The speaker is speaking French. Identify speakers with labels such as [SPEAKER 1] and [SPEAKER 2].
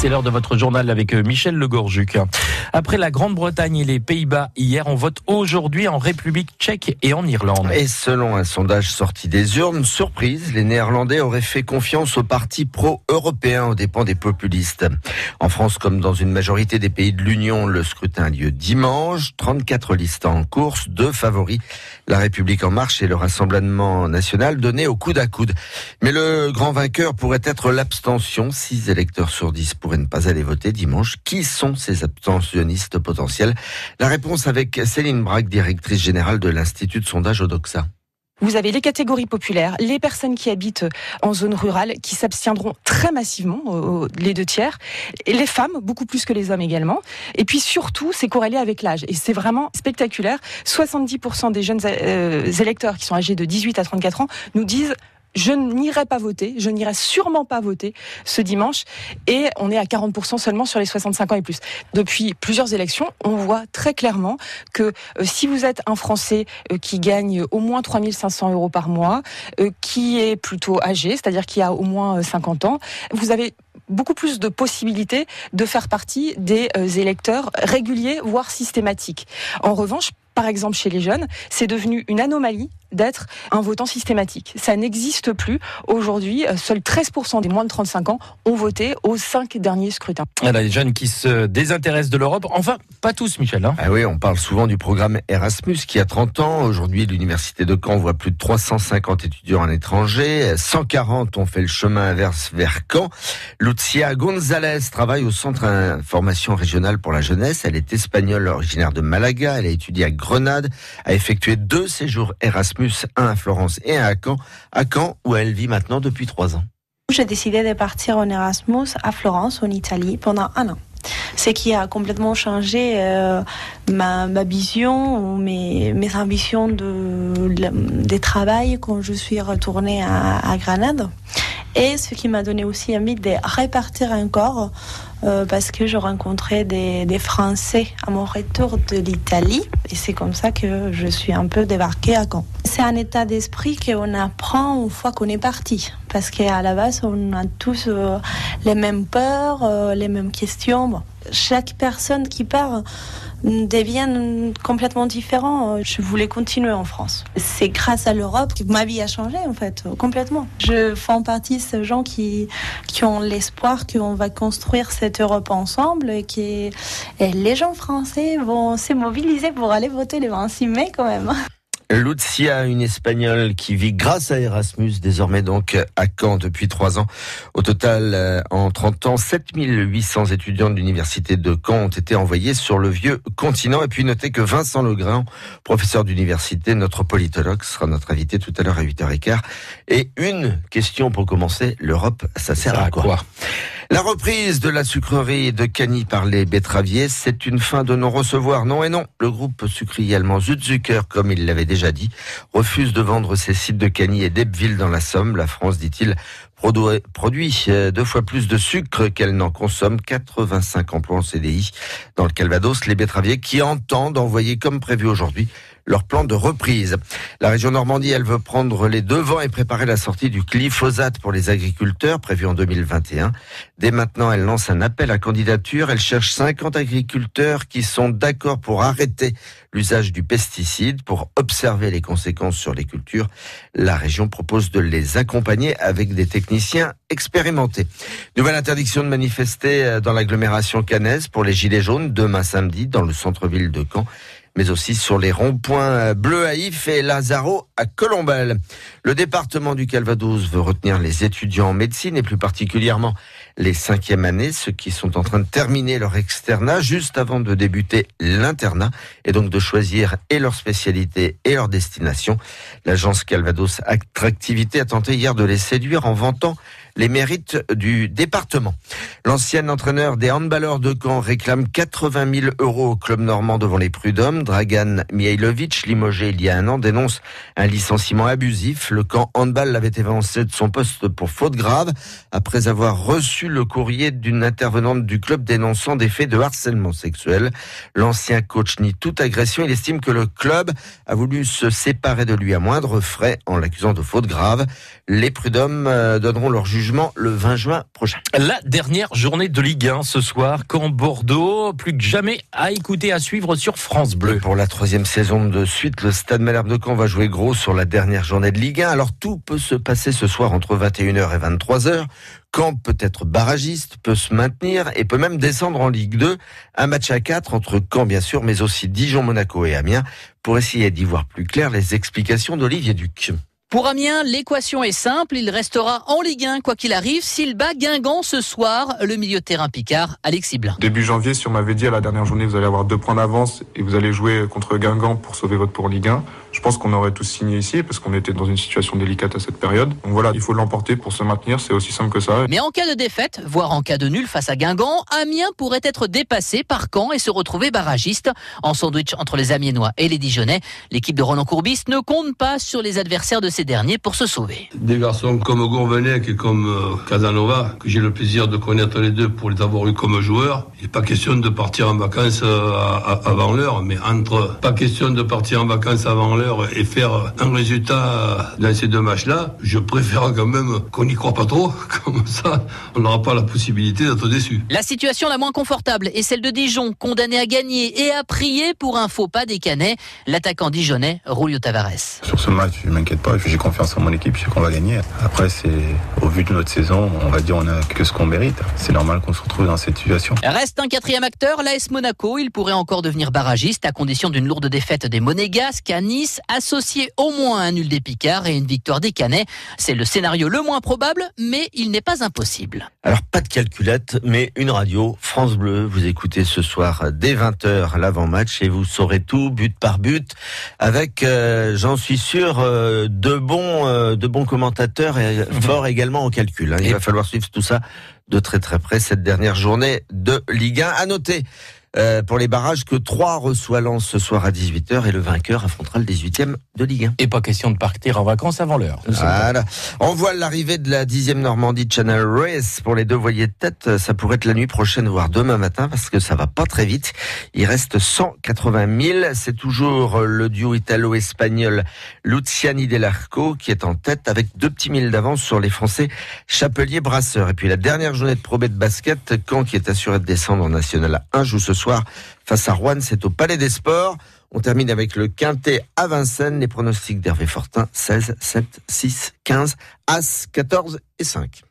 [SPEAKER 1] C'est l'heure de votre journal avec euh, Michel Legorjuc. Après la Grande-Bretagne et les Pays-Bas hier, on vote aujourd'hui en République tchèque et en Irlande.
[SPEAKER 2] Et selon un sondage sorti des urnes, surprise, les Néerlandais auraient fait confiance aux partis pro-européens aux dépens des populistes. En France, comme dans une majorité des pays de l'Union, le scrutin a lieu dimanche. 34 listes en course, deux favoris, la République en marche et le Rassemblement national donné au coude à coude. Mais le grand vainqueur pourrait être l'abstention. Six électeurs sur 10 pourraient ne pas aller voter dimanche. Qui sont ces abstentionnistes potentiels? La réponse avec Céline Braque, directrice générale de l'Institut de sondage Odoxa.
[SPEAKER 3] Vous avez les catégories populaires, les personnes qui habitent en zone rurale, qui s'abstiendront très massivement, les deux tiers, les femmes, beaucoup plus que les hommes également. Et puis surtout, c'est corrélé avec l'âge. Et c'est vraiment spectaculaire. 70% des jeunes euh, électeurs qui sont âgés de 18 à 34 ans nous disent je n'irai pas voter, je n'irai sûrement pas voter ce dimanche. Et on est à 40% seulement sur les 65 ans et plus. Depuis plusieurs élections, on voit très clairement que euh, si vous êtes un Français euh, qui gagne au moins 3500 euros par mois, euh, qui est plutôt âgé, c'est-à-dire qui a au moins 50 ans, vous avez beaucoup plus de possibilités de faire partie des électeurs réguliers, voire systématiques. En revanche, par exemple chez les jeunes, c'est devenu une anomalie d'être un votant systématique. Ça n'existe plus. Aujourd'hui, euh, seuls 13% des moins de 35 ans ont voté aux cinq derniers scrutins.
[SPEAKER 1] a les jeunes qui se désintéressent de l'Europe. Enfin, pas tous, Michel. Hein.
[SPEAKER 2] ah oui, on parle souvent du programme Erasmus qui a 30 ans. Aujourd'hui, l'université de Caen voit plus de 350 étudiants à l'étranger. 140 ont fait le chemin inverse vers Caen. Lucia González travaille au Centre d'information régionale pour la jeunesse. Elle est espagnole, originaire de Malaga. Elle a étudié à Grenade, a effectué deux séjours Erasmus un à Florence et un à Caen, à Caen où elle vit maintenant depuis trois ans.
[SPEAKER 4] J'ai décidé de partir en Erasmus à Florence, en Italie, pendant un an. Ce qui a complètement changé euh, ma, vision, mes, mes ambitions de, de, travail quand je suis retournée à, à Grenade. Et ce qui m'a donné aussi envie de répartir encore euh, parce que je rencontrais des, Français à mon retour de l'Italie et c'est comme ça que je suis un peu débarquée à Caen. C'est un état d'esprit qu'on apprend une fois qu'on est parti parce qu'à la base on a tous euh, les mêmes peurs, euh, les mêmes questions. chaque personne qui part deviennent complètement différents. Je voulais continuer en France. C'est grâce à l'Europe que ma vie a changé en fait, complètement. Je fais partie de ces gens qui, qui ont l'espoir qu'on va construire cette Europe ensemble et que les gens français vont se mobiliser pour aller voter le 26 mai quand même.
[SPEAKER 2] Lucia, une Espagnole qui vit grâce à Erasmus, désormais donc à Caen depuis trois ans. Au total, euh, en 30 ans, 7800 étudiants de l'université de Caen ont été envoyés sur le vieux continent. Et puis notez que Vincent Legrand, professeur d'université, notre politologue, sera notre invité tout à l'heure à 8h15. Et une question pour commencer, l'Europe, ça sert à quoi? La reprise de la sucrerie de Cagny par les betteraviers, c'est une fin de non-recevoir. Non et non. Le groupe sucrier allemand Zutzucker, comme il l'avait déjà dit, refuse de vendre ses sites de Cagny et d'Ebbville dans la Somme. La France, dit-il, produit euh, deux fois plus de sucre qu'elle n'en consomme, 85 emplois en CDI. Dans le Calvados, les betteraviers qui entendent envoyer comme prévu aujourd'hui leur plan de reprise. La région Normandie, elle veut prendre les devants et préparer la sortie du glyphosate pour les agriculteurs prévu en 2021. Dès maintenant, elle lance un appel à candidature. Elle cherche 50 agriculteurs qui sont d'accord pour arrêter l'usage du pesticide pour observer les conséquences sur les cultures. La région propose de les accompagner avec des techniciens expérimentés. Nouvelle interdiction de manifester euh, dans l'agglomération cannaise pour les Gilets jaunes demain samedi dans le centre-ville de Caen mais aussi sur les ronds-points Bleu à If et Lazaro à Colombelle. Le département du Calvados veut retenir les étudiants en médecine et plus particulièrement les cinquièmes années, ceux qui sont en train de terminer leur externat juste avant de débuter l'internat et donc de choisir et leur spécialité et leur destination. L'agence Calvados Attractivité a tenté hier de les séduire en vantant les mérites du département. L'ancien entraîneur des handballeurs de Caen réclame 80 000 euros au club normand devant les prud'hommes. Dragan Mihailovic, limogé il y a un an, dénonce un licenciement abusif. Le camp handball l'avait évancé de son poste pour faute grave après avoir reçu reçu le courrier d'une intervenante du club dénonçant des faits de harcèlement sexuel. L'ancien coach nie toute agression. Il estime que le club a voulu se séparer de lui à moindre frais en l'accusant de faute grave. Les prud'hommes euh, donneront leur jugement le 20 juin prochain.
[SPEAKER 1] La dernière journée de Ligue 1 ce soir, quand Bordeaux, plus que jamais, à écouter, à suivre sur France Bleu.
[SPEAKER 2] Pour la troisième saison de suite, le Stade Malherbe de Caen va jouer gros sur la dernière journée de Ligue 1. Alors tout peut se passer ce soir entre 21h et 23h. Caen peut être barragiste, peut se maintenir et peut même descendre en Ligue 2. Un match à 4 entre Caen bien sûr, mais aussi Dijon, Monaco et Amiens. Pour essayer d'y voir plus clair, les explications d'Olivier Duc.
[SPEAKER 5] Pour Amiens, l'équation est simple, il restera en Ligue 1 quoi qu'il arrive s'il bat Guingamp ce soir, le milieu de terrain Picard, Alexis Blin.
[SPEAKER 6] Début janvier, si on m'avait dit à la dernière journée vous allez avoir deux points d'avance et vous allez jouer contre Guingamp pour sauver votre pour Ligue 1, je pense qu'on aurait tous signé ici parce qu'on était dans une situation délicate à cette période. Donc voilà, il faut l'emporter pour se maintenir, c'est aussi simple que ça.
[SPEAKER 5] Mais en cas de défaite, voire en cas de nul face à Guingamp, Amiens pourrait être dépassé par Caen et se retrouver barragiste. En sandwich entre les Amiénois et les Dijonais, l'équipe de Roland Courbis ne compte pas sur les adversaires de ces derniers pour se sauver.
[SPEAKER 7] Des garçons comme Gourvenec et comme euh, Casanova, que j'ai le plaisir de connaître les deux pour les avoir eu comme joueurs, il n'est pas question de partir en vacances euh, avant l'heure, mais entre pas question de partir en vacances avant l'heure et faire un résultat dans ces deux matchs-là, je préfère quand même qu'on n'y croit pas trop. Comme ça, on n'aura pas la possibilité d'être déçu.
[SPEAKER 5] La situation la moins confortable est celle de Dijon, condamné à gagner et à prier pour un faux pas des Canets. L'attaquant dijonnais, Rulio Tavares.
[SPEAKER 8] Sur ce match, je m'inquiète pas. J'ai confiance en mon équipe. Je sais qu'on va gagner. Après, c'est au vu de notre saison, on va dire on a que ce qu'on mérite. C'est normal qu'on se retrouve dans cette situation.
[SPEAKER 5] Reste un quatrième acteur, l'AS Monaco. Il pourrait encore devenir barragiste à condition d'une lourde défaite des Monégasques à Nice associé au moins à un nul des Picards et une victoire des Canets. C'est le scénario le moins probable, mais il n'est pas impossible.
[SPEAKER 2] Alors pas de calculette, mais une radio, France Bleu, vous écoutez ce soir dès 20h l'avant-match et vous saurez tout but par but avec, euh, j'en suis sûr, euh, de bons, euh, de bons commentateurs et forts également en calcul. Hein. Il va falloir suivre tout ça de très très près cette dernière journée de Ligue 1. À noter euh, pour les barrages que 3 reçoit Lens ce soir à 18h et le vainqueur affrontera le 18e de Ligue 1.
[SPEAKER 1] Et pas question de partir en vacances avant l'heure.
[SPEAKER 2] Voilà. On voit l'arrivée de la 10e Normandie Channel Race pour les deux voiliers de tête. Ça pourrait être la nuit prochaine, voire demain matin, parce que ça va pas très vite. Il reste 180 000. C'est toujours le duo italo-espagnol Luciani Delarco qui est en tête avec deux petits mille d'avance sur les Français Chapelier Brasseur. Et puis la dernière journée de probé de basket, Caen qui est assuré de descendre en National 1 joue ce soir face à Rouen. C'est au Palais des Sports. On termine avec le quintet à Vincennes. Les pronostics d'Hervé Fortin 16, 7, 6, 15, As, 14 et 5.